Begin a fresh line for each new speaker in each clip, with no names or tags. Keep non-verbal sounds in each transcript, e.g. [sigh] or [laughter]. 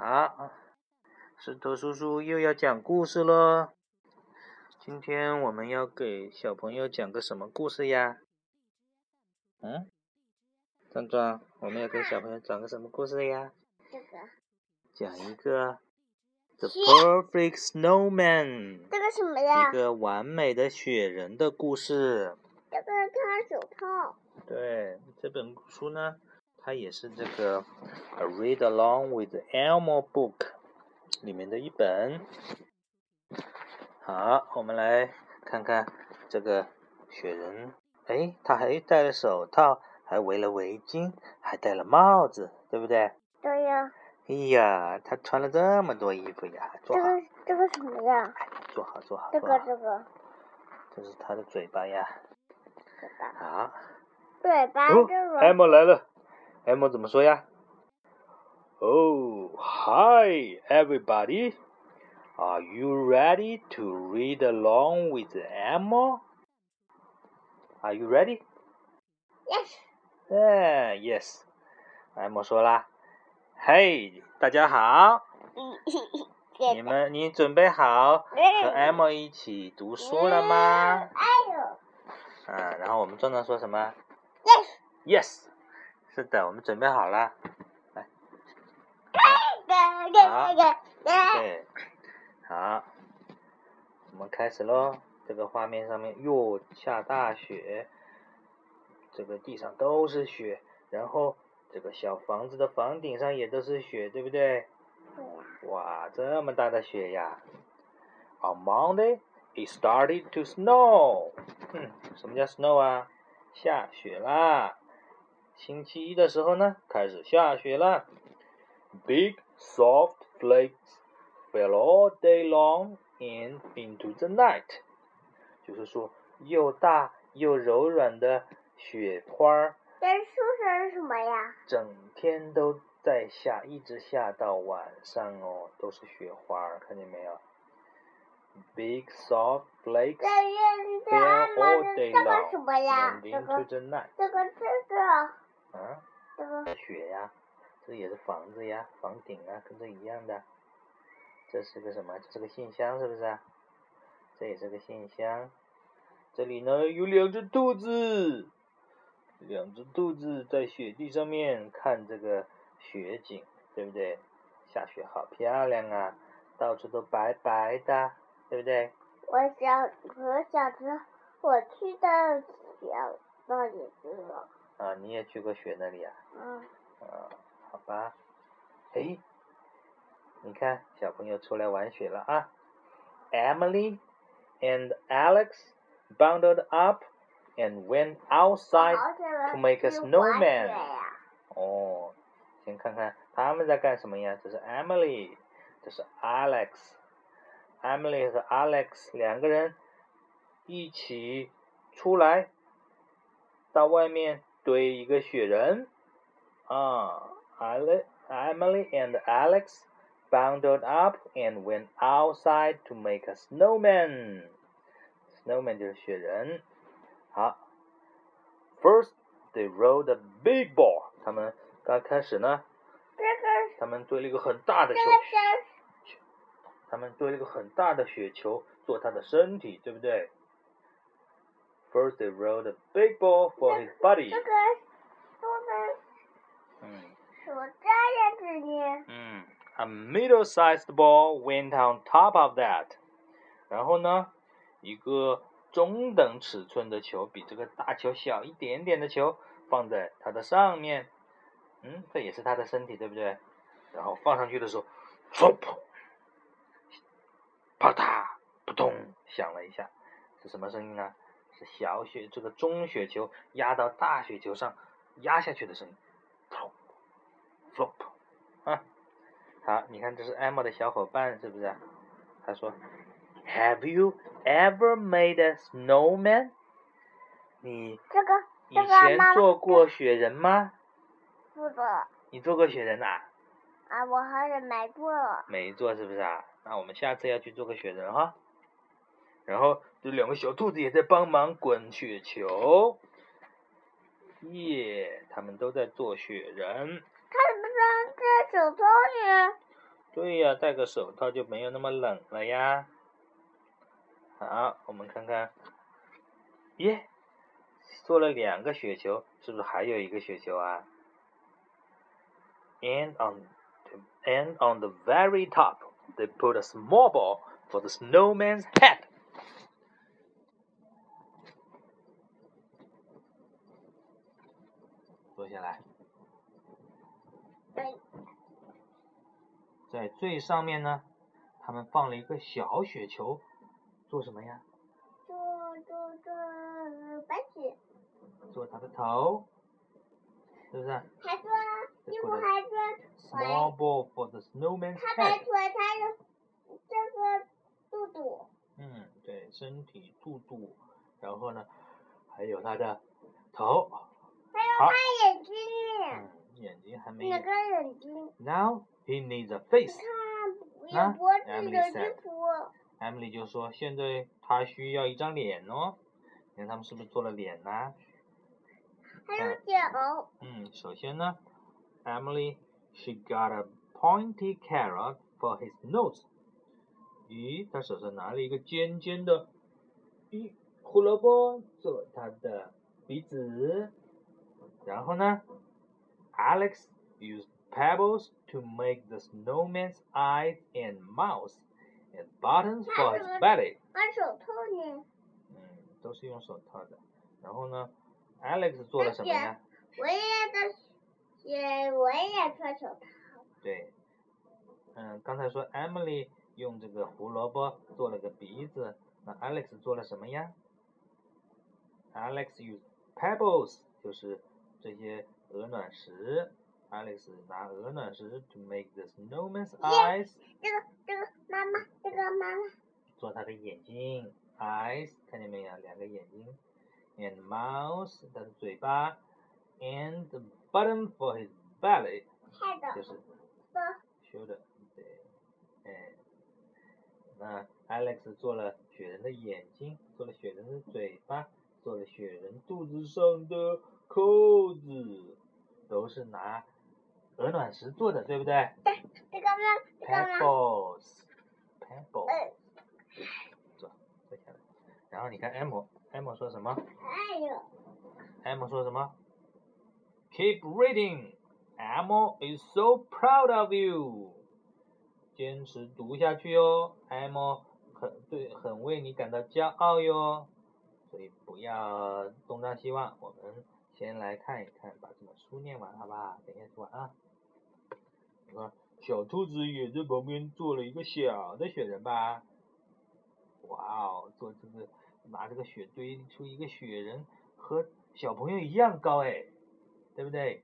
好，石头叔叔又要讲故事喽。今天我们要给小朋友讲个什么故事呀？嗯，壮壮，我们要给小朋友讲个什么故事呀？
这个。
讲一个 The Perfect Snowman。
这个什么呀？
一个完美的雪人的故事。
这个他手套。
对，这本书呢，它也是这个《A Read Along with Elmo Book》里面的一本。好，我们来看看这个雪人。哎，他还戴了手套，还围了围巾，还戴了帽子，对不对？
对呀。
哎呀，他穿了这么多衣服呀！
这个这个什么呀？
坐好，坐好。
这个这个。
这是他的嘴巴呀。
嘴巴。
好。
嘴巴。
哦，M 来了 ，M 怎么说呀？Oh, hi, everybody. Are you ready to read along with Emma? Are you ready?
Yes.
哎，Yes. M 说啦，嘿，大家好。你们，你准备好和 M 一起读书了吗？
哎呦。
啊，然后我们壮壮说什么？
Yes， [laughs]
是的，我们准备好了，来，
好，
对，好，我们开始喽。这个画面上面又下大雪，这个地上都是雪，然后这个小房子的房顶上也都是雪，对不对？哇，这么大的雪呀！On Monday, it started to snow。嗯，什么叫 snow 啊？下雪啦！星期一的时候呢，开始下雪了。Big soft flakes fell all day long and into the night。就是说，又大又柔软的雪花儿。
在树上是什么呀？
整天都在下，一直下到晚上哦，都是雪花儿，看见没有？Big soft flakes fell all day long and into the night。
这个这个。
啊，雪呀，这也是房子呀，房顶啊，跟这一样的。这是个什么？这是个信箱，是不是啊？这也是个信箱。这里呢有两只兔子，两只兔子在雪地上面看这个雪景，对不对？下雪好漂亮啊，到处都白白的，对不对？
我想，我想着我去到雪那里去了。
啊，你也去过雪那里啊？
嗯。
啊，好吧。哎，你看小朋友出来玩雪了啊！Emily and Alex bundled up and went outside to make a snowman。哦，先看看他们在干什么呀？这是 Emily，这是 Alex。Emily 和 Alex 两个人一起出来到外面。堆一个雪人啊！Emily and Alex bundled up and went outside to make a snowman. Snowman 就是雪人。好，First they rolled a big ball。他们刚开始呢，他们堆了一个很大的球，他们堆了一个很大的雪球做他的身体，对不对 ？First, they rolled a big ball for his body. [laughs]
这个做的，
嗯，
是这样子呢。
嗯，a middle-sized ball went on top of that. 然后呢，一个中等尺寸的球，比这个大球小一点点的球放在它的上面。嗯，这也是它的身体，对不对？然后放上去的时候，嗖，啪嗒，扑通，响了一下，是什么声音呢？是小雪这个中雪球压到大雪球上压下去的声音，flop，啊，好，你看这是 Emma 的小伙伴是不是？他说，Have you ever made a snowman？你
这个
以前做过雪人吗？
不做。
你做过雪人呐？
啊，我好像没做。
没做是不是啊？那我们下次要去做个雪人哈。然后这两个小兔子也在帮忙滚雪球，耶！他们都在做雪人。
他怎么在手套里？
对呀，戴个手套就没有那么冷了呀。好，我们看看，耶，做了两个雪球，是不是还有一个雪球啊？And on and on the very top, they put a small ball for the snowman's head. 坐下来，在最上面呢，他们放了一个小雪球，做什么呀？
做做做白雪。
做他的头，是不是？
还做，衣服还做。
Small ball for the snowman's head。
他摆出他的这个肚肚。
嗯，对，身体、肚肚，然后呢，还有他的头。
还有他眼睛。
嗯，眼睛还没。
哪个眼睛
？Now he needs a face。
你看，有脖子的衣服。
Emily 就说：“现在他需要一张脸哦。你看他们是不是做了脸呢？”
还有脚。
嗯，首先呢，Emily she got a pointy carrot for his nose。咦，他手上拿了一个尖尖的，咦，胡萝卜做他的鼻子。然后呢，Alex used pebbles to make the snowman's eyes and mouth and buttons for his belly。
拿手套呢？
嗯，都是用手套的。然后呢？Alex 做了什么呀？
我也的，也我也穿手套。
对，嗯，刚才说 Emily 用这个胡萝卜做了个鼻子，那 Alex 做了什么呀？Alex used pebbles，就是 这些鹅卵石。Alex 拿鹅卵石 to make the snowman's eyes。
这个这个妈妈，这个妈妈。
做他的眼睛，eyes，看见没有？两个眼睛。and mouth 他的嘴巴，and the button for his belly 就是，shoulder，对，哎，那 Alex 做了雪人的眼睛，做了雪人的嘴巴，做了雪人肚子上的扣子，都是拿鹅卵石做的，对不对？
对，这个呢
？Pebbles，pebbles，坐，坐下来，然后你看 M。M 说什么？
哎呦。
M 说什么？Keep reading. M is so proud of you. 坚持读下去哦，M 很对，很为你感到骄傲哟。所以不要东张西望，我们先来看一看，把这本书念完，好吧？等一下说啊。你看，小兔子也在旁边做了一个小的雪人吧？哇哦，做这个。拿这个雪堆出一个雪人，和小朋友一样高哎，对不对？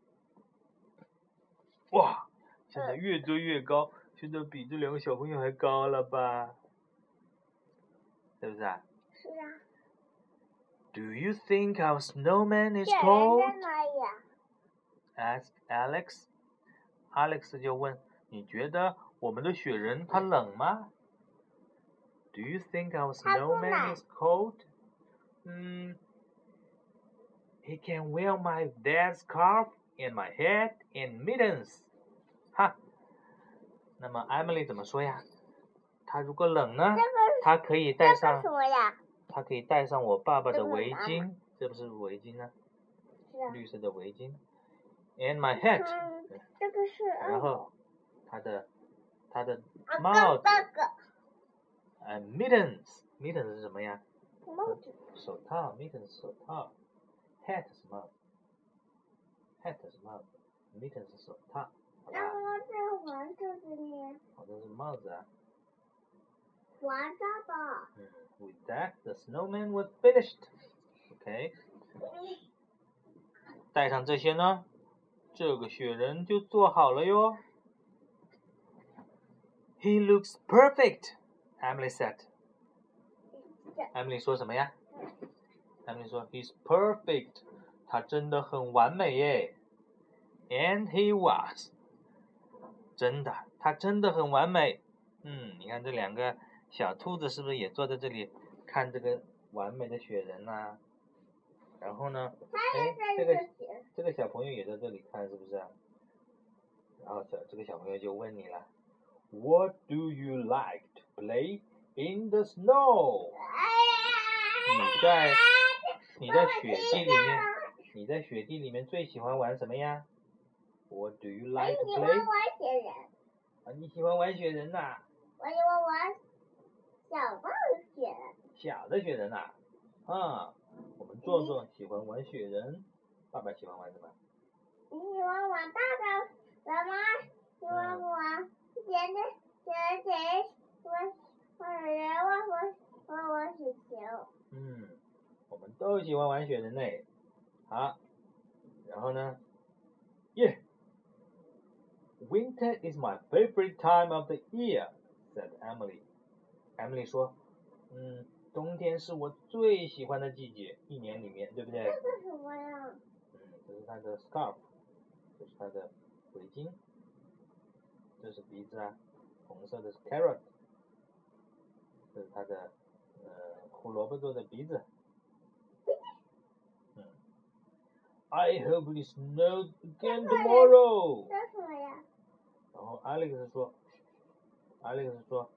哇，现在越堆越高，现在比这两个小朋友还高了吧？是不是啊？
是啊。
Do you think our snowman is cold? Asked Alex. Alex 就问：“你觉得我们的雪人他冷吗？” Do you think our snowman is cold? Hmm. He can wear my dad's scarf and my hat and mittens. 哈，那么 Emily 怎么说呀？他如果冷呢？他可以戴上。
什么呀？
他可以戴上我爸爸的围巾，这不是围巾呢？
啊。
绿色的围巾。And my hat。
这个是。
然后，他的他的帽子。呃，mittens，mittens 是什么呀？
帽子。
手套，mittens 手套。hat 是帽子。hat 是帽子，mittens 是手套。
那么这黄色的呢？
好像是帽子啊。
黄色的。
嗯，With that, the snowman was finished. OK。带上这些呢，这个雪人就做好了哟。He looks perfect. Emily said. Emily 说什么呀？Emily 说，He's perfect，他真的很完美耶。And he was，真的，他真的很完美。嗯，你看这两个 小兔子是不是也坐在这里看这个完美的雪人呢？然后呢，哎，这个这个小朋友也在这里看，是不是？然后小这个小朋友就问你了 What do you like to play in the snow？你在你在雪地里面，你在雪地里面最喜欢玩什么呀？What do you like to play？
玩雪人，
啊，你喜欢玩雪人呐、
我喜欢玩小棒雪人。
小的雪人呐、啊？我们壮壮喜欢玩雪人，爸爸喜欢玩什么？
你喜欢玩大的妈妈？喜欢玩甜的甜甜玩玩人玩玩玩玩雪球。
嗯，我们都喜欢玩雪人嘞。好，然后呢？Yeah。Winter is my favorite time of the year," said Emily. Emily 说：“嗯，冬天是我最喜欢的季节，一年里面，对不对？
这是什么呀？
嗯，这是她的 scarf，这是她的围巾，这是鼻子啊，红色的是 carrot，这是她的呃胡萝卜做的鼻子。嗯，I hope it snows again tomorrow。
这是什么呀？
然后 Alex 说，Alex 说，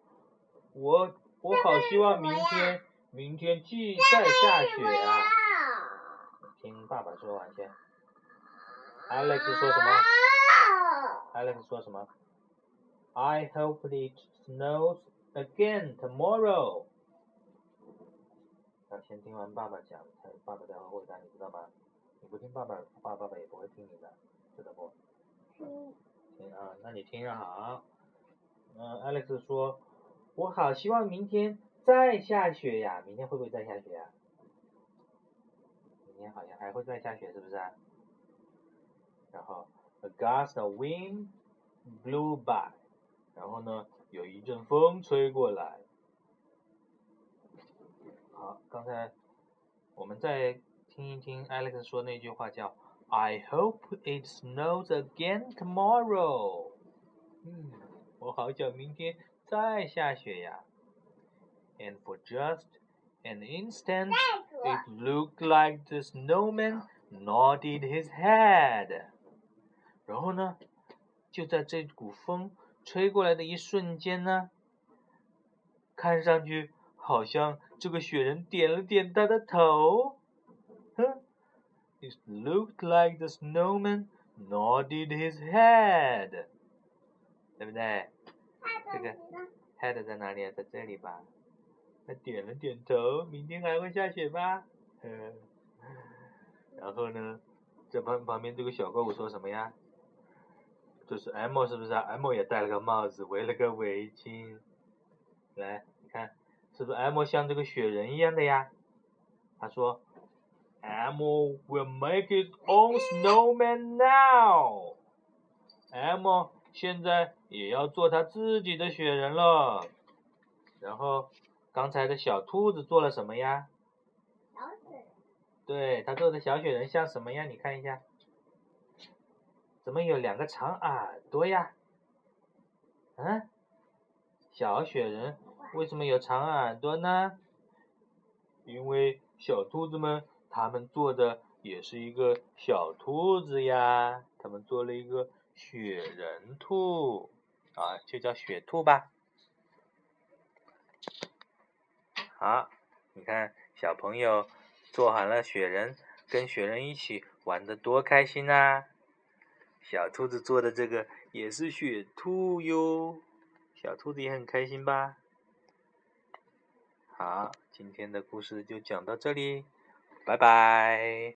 我我好希望明天明天继再下雪啊！
啊！
听爸爸说完先。Alex 说什么？Alex 说什么？I hope it snows again tomorrow。要先听完爸爸讲，才爸爸才会回答，你知道吗？你不听爸爸，话爸爸也不会听你的，知道不？
嗯
听啊，那你听着好。嗯，Alex 说，我好希望明天再下雪呀！明天会不会再下雪呀？明天好像还会再下雪，是不是啊？然后，a gust of wind blew by，然后呢，有一阵风吹过来。好，刚才我们再听一听 Alex 说那句话叫 I hope it snows again tomorrow。嗯，我好想明天再下雪呀。And for just an instant,
再
it
说，
looked like the snowman nodded his head。然后呢，就在这股风吹过来的一瞬间呢，看上去好像这个雪人点了点他的头。哼，It looked like the snowman nodded his head，对不对 这个？head 在哪里啊？在这里吧。他点了点头，明天还会下雪吧？嗯。[laughs] 然后呢，这旁旁边这个小怪物说什么呀？就是 M 是不是啊？M 也戴了个帽子，围了个围巾。来，你看，是不是 M 像这个雪人一样的呀？他说，M will make its own snowman now。M 现在也要做他自己的雪人了。然后，刚才的小兔子做了什么呀？
小雪
对，他做的小雪人像什么呀？你看一下，怎么有两个长耳朵呀？嗯，小雪人为什么有长耳朵呢？因为小兔子们他们做的也是一个小兔子呀，他们做了一个雪人兔啊，就叫雪兔吧。好，你看小朋友做好了雪人，跟雪人一起玩的多开心啊！小兔子做的这个也是雪兔哟，小兔子也很开心吧？好，今天的故事就讲到这里，拜拜。